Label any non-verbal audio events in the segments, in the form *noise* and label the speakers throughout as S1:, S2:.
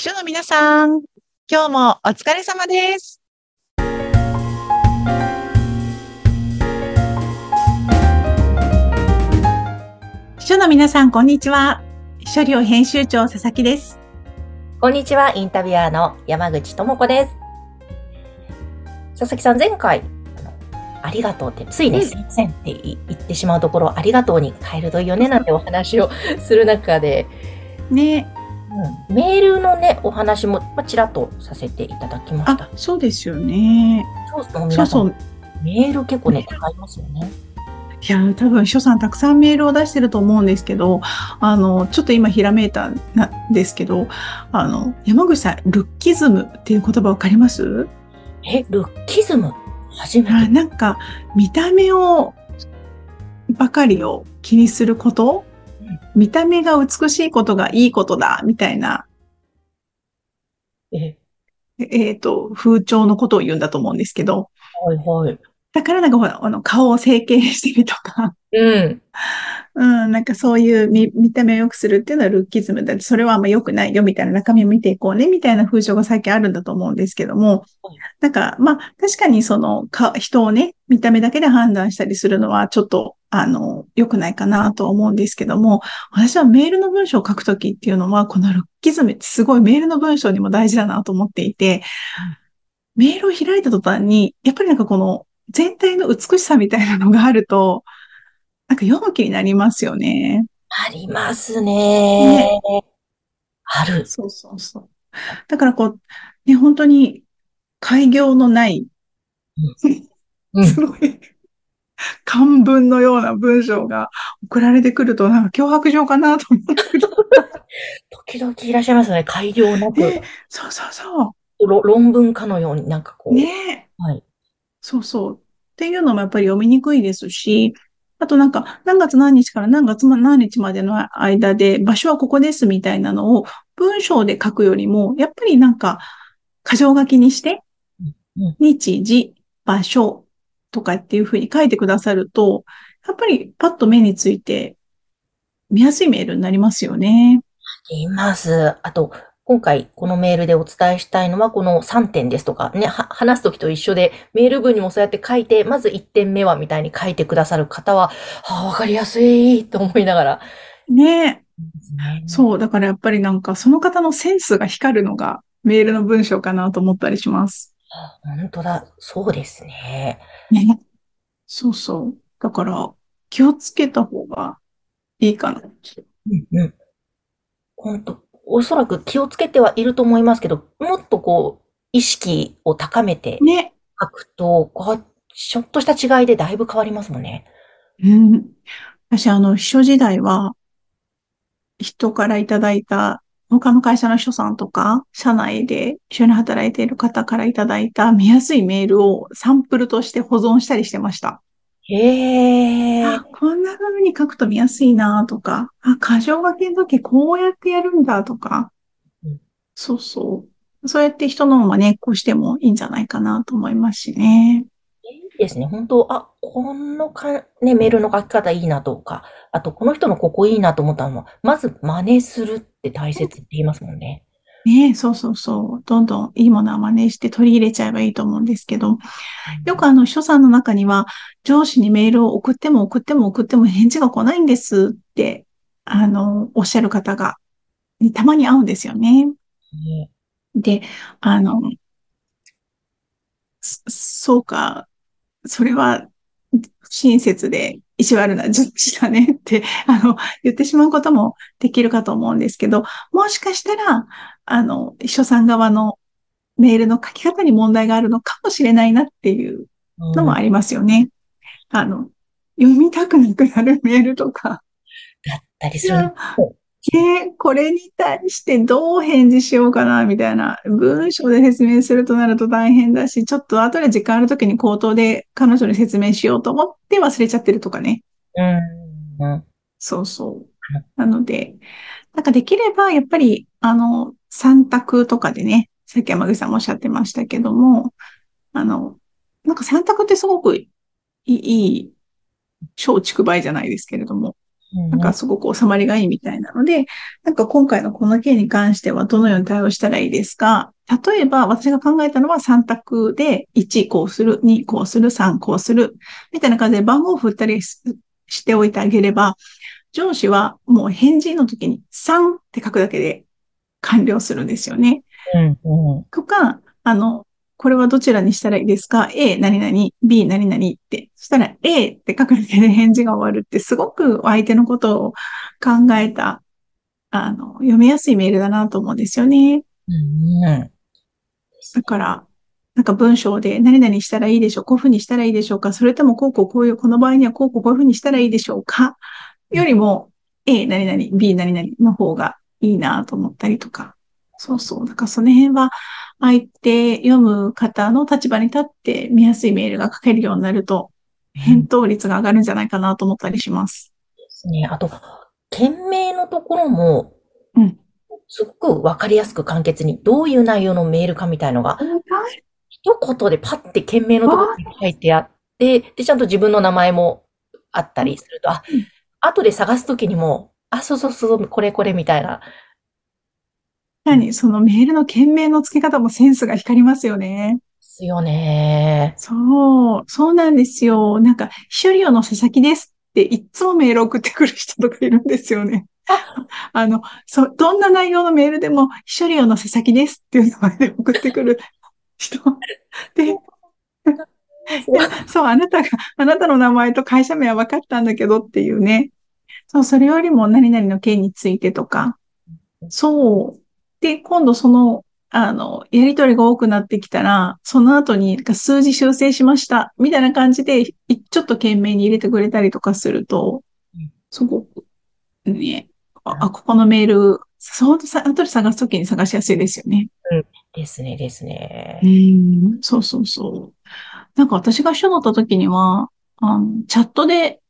S1: 秘書の皆さん、今日もお疲れ様です。秘書の皆さん、こんにちは。秘書寮編集長、佐々木です。
S2: こんにちは、インタビュアーの山口智子です。佐々木さん、前回、ありがとうって、ついね、
S1: うん
S2: すいませんって言言ってしまうところ、ありがとうに変えるといいよね、なんてお話をする中で、
S1: ね。
S2: うんメールのね、お話も、まあ、ちらっとさせていただきました
S1: あ。、そうですよね。
S2: そうそう、
S1: そうそう。
S2: メール結構ね、使いますよね。
S1: いや、多分、秘書さんたくさんメールを出してると思うんですけど、あの、ちょっと今ひらめいたんですけど、あの、山口さん、ルッキズムっていう言葉わかります？
S2: え、ルッキズム？初め
S1: あ
S2: て。
S1: なんか、見た目を、ばかりを気にすること？
S2: うん
S1: 見た目が美しいことがいいことだ、みたいな、
S2: え、
S1: えっ、と、風潮のことを言うんだと思うんですけど、
S2: はいはい。
S1: だからなんかほら、あの、顔を整形してみとか、
S2: うん。
S1: うん、なんかそういう見見た目を良くするっていうのはルッキズムだ。って、それはあんま良くない。よみたいな中身を見ていこうねみたいな風潮が最近あるんだと思うんですけども。
S2: はい、
S1: なんかまあ確かにそのか人をね、見た目だけで判断したりするのはちょっとあの良くないかなと思うんですけども、私はメールの文章を書くときっていうのは、このルッキズムってすごいメールの文章にも大事だなと思っていて、メールを開いた途端に、やっぱりなんかこの全体の美しさみたいなのがあると、なんか読む気になりますよね。
S2: ありますね。ある。
S1: そうそうそう。だからこう、ね、本当に、開業のない、
S2: うん
S1: すごい、漢文のような文章が送られてくると、なんか脅迫状かなと思ったけど、*laughs*
S2: 時々いらっしゃいますね。改良なく、
S1: ね、そうそうそ
S2: ろ論文かのようになんかこ
S1: う。
S2: う。
S1: ね、
S2: はい。
S1: そうそう。っていうのもやっぱり読みにくいですし、あとなんか、何月何日から何月何日までの間で、場所はここですみたいなのを文章で書くよりも、やっぱりなんか、箇条書きにして
S2: うん、
S1: 日時、場所とかっていうふうに書いてくださると、やっぱりパッと目について、見やすいメールになりますよね。
S2: います。あと、今回このメールでお伝えしたいのはこの3点ですとかね、は話すときと一緒でメール文にもそうやって書いて、まず1点目はみたいに書いてくださる方は、はあ、わかりやすいと思いながら。
S1: ね
S2: う。
S1: そう。だからやっぱりなんか、その方のセンスが光るのがメールの文章かなと思ったりします。
S2: 本当だ。そうですね。
S1: ね。そうそう。だから、気をつけた方がいいかな。
S2: うんうん。本当おそらく気をつけてはいると思いますけど、もっとこう、意識を高めて
S1: ね。
S2: 書くと、こう、ちょっとした違いでだいぶ変わりますもんね。
S1: うん。私、あの、秘書時代は、人からいただいた、他の会社の秘書さんとか、社内で一緒に働いている方からいただいた見やすいメールをサンプルとして保存したりしてました。
S2: へー
S1: あ、。こんな風に書くと見やすいなとか、あ、箇条書きの時こうやってやるんだとか
S2: うん、
S1: そうそう。そうやって人の真似っこしてもいいんじゃないかなと思いますしね。
S2: いいですね。本当あ、このか、ね、メールの書き方いいなとか、あと、この人のここいいなと思ったのは、まず真似するって大切って言いますもんね。
S1: ねそうそうそう。どんどんいいものは真似して取り入れちゃえばいいと思うんですけど、よくあの、秘書さんの中には、上司にメールを送っても送っても送っても返事が来ないんですって、あの、おっしゃる方が、にたまに会うんですよね。
S2: ね
S1: で、あの、そそうか、それは不親切で意地悪な上司だねって、あの、言ってしまうこともできるかと思うんですけど、もしかしたら、あの、秘書さん側のメールの書き方に問題があるのかもしれないなっていうのもありますよね。あの、読みたくなくなるメールとか、
S2: だったりする。
S1: ね、これに対してどう返事しようかな、みたいな。文章で説明するとなると大変だし、ちょっと後で時間ある時に口頭で彼女に説明しようと思って忘れちゃってるとかね。
S2: うん。うん。
S1: そうそう。なので、なんかできれば、やっぱり、あの、三択とかでね、さっき山口さんもおっしゃってましたけども、あの、なんか三択ってすごくいい、小畜梅じゃないですけれども、なんかすごく収まりがいいみたいなので、なんか今回のこの件に関してはどのように対応したらいいですか？例えば私が考えたのは3択で1こうする、2こうする、3こうする、みたいな感じで番号を振ったりしておいてあげれば、上司はもう返事の時に3って書くだけで完了するんですよね。
S2: うんうん、
S1: とか、あの、これはどちらにしたらいいですか ?A 何々、B 何々って。そしたら A って書くだけで返事が終わるってすごく相手のことを考えた、あの、読みやすいメールだなと思うんですよね。
S2: うん
S1: だから、なんか文章で何々したらいいでしょうこういうふうにしたらいいでしょうかそれともこうこうこういう、この場合にはこうこうこういうふうにしたらいいでしょうかよりも A 何々、B 何々の方がいいなと思ったりとか。そうそう。だからその辺は相手読む方の立場に立って見やすいメールが書けるようになると、返答率が上がるんじゃないかなと思ったりします。
S2: ですね。あと、件名のところも、
S1: うん
S2: すごくわかりやすく簡潔に、どういう内容のメールかみたいのが、一言でパッて件名のところに書いてあって、で、ちゃんと自分の名前もあったりすると、あ
S1: うん、
S2: 後で探すときにも、あ、そうそうそう、これこれみたいな。
S1: 何そのメールの件名の付け方もセンスが光りますよね。
S2: ですよね。
S1: そう、そうなんですよ。なんか、秘書利用の佐々木ですっていっつもメール送ってくる人とかいるんですよね。あ *laughs* の、そう、どんな内容のメールでも、秘書利用の佐々木ですっていう名前で送ってくる人。*laughs* で、いやそう、あなたが、あなたの名前と会社名は分かったんだけどっていうね。そう、それよりも何々の件についてとか。そう。で、今度その、あの、やりとりが多くなってきたら、その後に数字修正しました、みたいな感じで、いちょっと懸命に入れてくれたりとかすると
S2: うん、
S1: すごく、ね、あ、あここのメール、そう、さ、後で探すときに探しやすいですよね。
S2: ですね、ですね
S1: う。ん、そうそうそう。なんか私が秘書だった時には、あの、チャットで、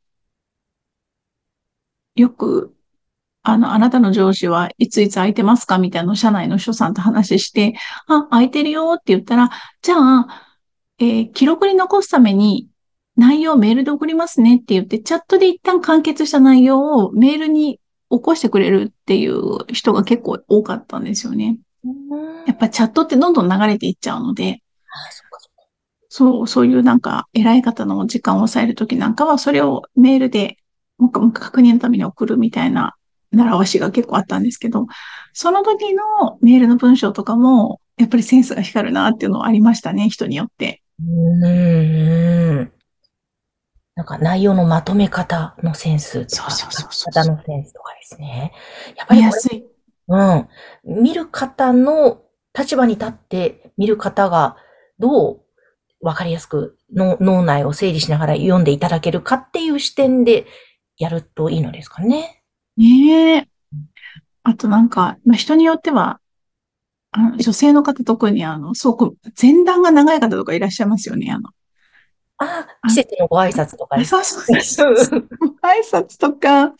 S1: よく、あの、あなたの上司はいついつ空いてますか？みたいなのを社内の秘書さんと話して、あ、空いてるよって言ったら、じゃあ、えー記録に残すために内容をメールで送りますねって言って、チャットで一旦完結した内容をメールに起こしてくれるっていう人が結構多かったんですよね。やっぱチャットってどんどん流れていっちゃうので、
S2: あ、そ
S1: う、そういうなんか偉い方の時間を抑えるときなんかは、それをメールでもう一回もう一回確認のために送るみたいな習わしが結構あったんですけど、その時のメールの文章とかも、やっぱりセンスが光るなっていうのはありましたね、人によって。
S2: うん、うん。なんか内容のまとめ方のセンスとか、
S1: そうそうそう
S2: 方のセンスとかですね。やっぱりこれ
S1: 見やすい。
S2: うん。見る方の立場に立って見る方がどうわかりやすくの脳内を整理しながら読んでいただけるかっていう視点でやるといいのですかね。
S1: ねえ。あとなんか、まあ、人によっては、あの、女性の方特にあの、すごく前段が長い方とかいらっしゃいますよね、あの。
S2: ああ、季節のご挨拶とかです。
S1: そうそうそうそう。*laughs* 挨拶とか、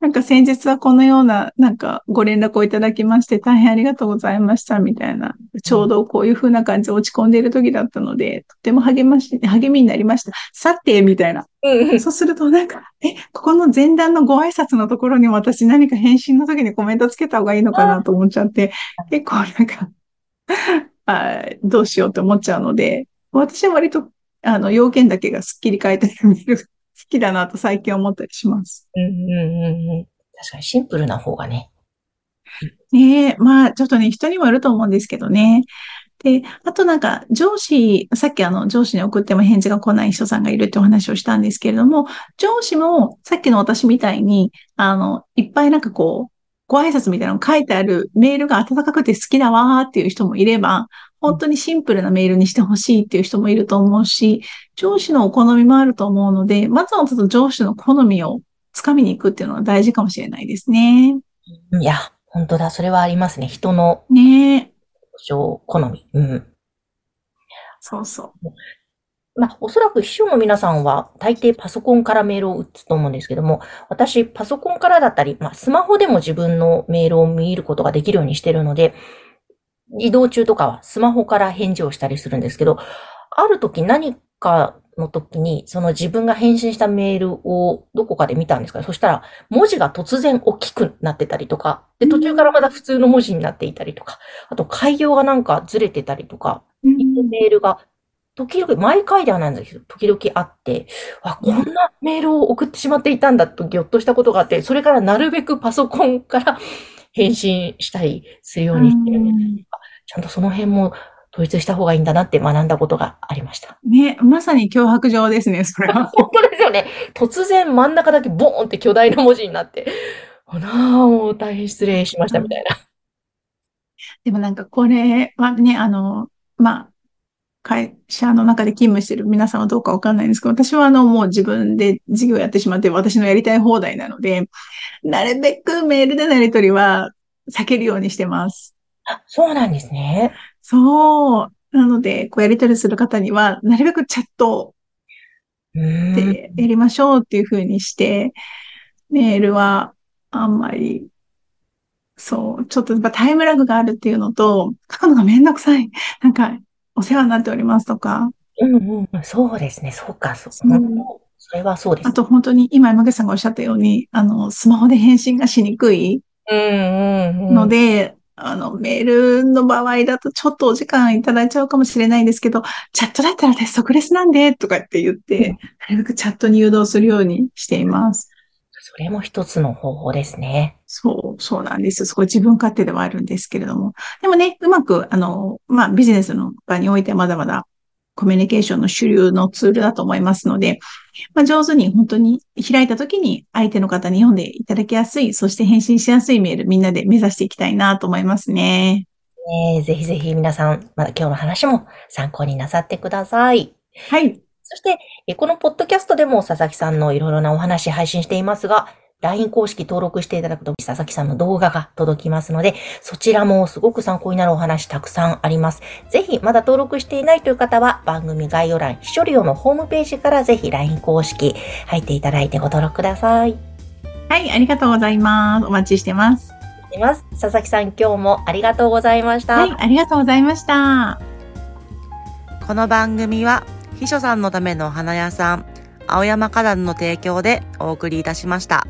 S1: なんか先日はこのような、なんかご連絡をいただきまして大変ありがとうございましたみたいな、ちょうどこういう風な感じで落ち込んでいる時だったので、とても励まし、励みになりました。さて、みたいな。
S2: うん
S1: そうするとなんか、え、ここの前段のご挨拶のところに私何か返信の時にコメントつけた方がいいのかな？と思っちゃって、結構なんか、あどうしようって思っちゃうので、私は割と、あの、要件だけがすっきり書いてあるメールが好きだなと最近思ったりします。
S2: うんうんうんうん確かにシンプルな方がね。
S1: ねえ、まあ、ちょっとね、人にもよると思うんですけどね。で、あとなんか、上司、さっきあの、上司に送っても返事が来ない人さんがいるってお話をしたんですけれども、上司も、さっきの私みたいに、あの、いっぱいなんかこう、ご挨拶みたいなの書いてあるメールが温かくて好きだわーっていう人もいれば、本当にシンプルなメールにしてほしいっていう人もいると思うし、上司のお好みもあると思うので、まずはちょっと上司の好みをつかみに行くっていうのは大事かもしれないですね。
S2: いや、本当だ。それはありますね。人の
S1: ねえ。
S2: 好み。うん。
S1: そうそう。
S2: まあ、おそらく秘書の皆さんは大抵パソコンからメールを打つと思うんですけども、私、パソコンからだったり、まあ、スマホでも自分のメールを見ることができるようにしてるので、移動中とかはスマホから返事をしたりするんですけど、ある時何かの時に、その自分が返信したメールをどこかで見たんですか？そしたら、文字が突然大きくなってたりとか、で、途中からまた普通の文字になっていたりとか、あと、開業がなんかずれてたりとか、メールが、時々、毎回ではないんですけど、時々あって、あ、こんなメールを送ってしまっていたんだとぎょっとしたことがあって、それからなるべくパソコンから返信したりするようにしてるんです。ちゃんとその辺も統一した方がいいんだなって学んだことがありました。
S1: ね、まさに脅迫状ですね、それは。*laughs*
S2: 本当ですよね。突然真ん中だけボーンって巨大な文字になって、あら、もう大変失礼しましたみたいな。
S1: でもなんかこれはね、あの、まあ、会社の中で勤務してる皆さんはどうかわかんないんですけど、私はあの、もう自分で事業やってしまって私のやりたい放題なので、なるべくメールでのやり取りは避けるようにしてます。
S2: あ、そうなんですね。
S1: そう。なので、こうやり取りする方には、なるべくチャットでやりましょうっていうふうにして、メールはあんまり、そう、ちょっとやっぱタイムラグがあるっていうのと、書くのがめんどくさい。*laughs* なんか、お世話になっておりますとか。
S2: うんうん、そうですね。そうか、そう。うん、それはそうです。
S1: あと本当に今山口さんがおっしゃったように、あの、スマホで返信がしにくいので、あの、メールの場合だとちょっとお時間いただいちゃうかもしれないんですけど、チャットだったら鉄則レスなんで、とかって言って、なるべくチャットに誘導するようにしています。
S2: それも一つの方法ですね。
S1: そう、そうなんですよ。そこ自分勝手ではあるんですけれども。でもね、うまく、あの、まあ、ビジネスの場においてはまだまだコミュニケーションの主流のツールだと思いますので、まあ、上手に本当に開いた時に相手の方に読んでいただきやすい、そして返信しやすいメールみんなで目指していきたいなと思いますね。
S2: えー、ぜひぜひ皆さん、まだ今日の話も参考になさってください。
S1: はい。
S2: そして、このポッドキャストでも佐々木さんのいろいろなお話配信していますが、LINE 公式登録していただくと、佐々木さんの動画が届きますので、そちらもすごく参考になるお話たくさんあります。ぜひ、まだ登録していないという方は、番組概要欄、秘書利用のホームページからぜひ LINE 公式入っていただいてご登録ください。
S1: はい、ありがとうございます。お待ちしてます。
S2: います佐々木さん、今日もありがとうございました。
S1: はい、ありがとうございました。
S3: この番組は、秘書さんのためのお花屋さん、青山花壇の提供でお送りいたしました。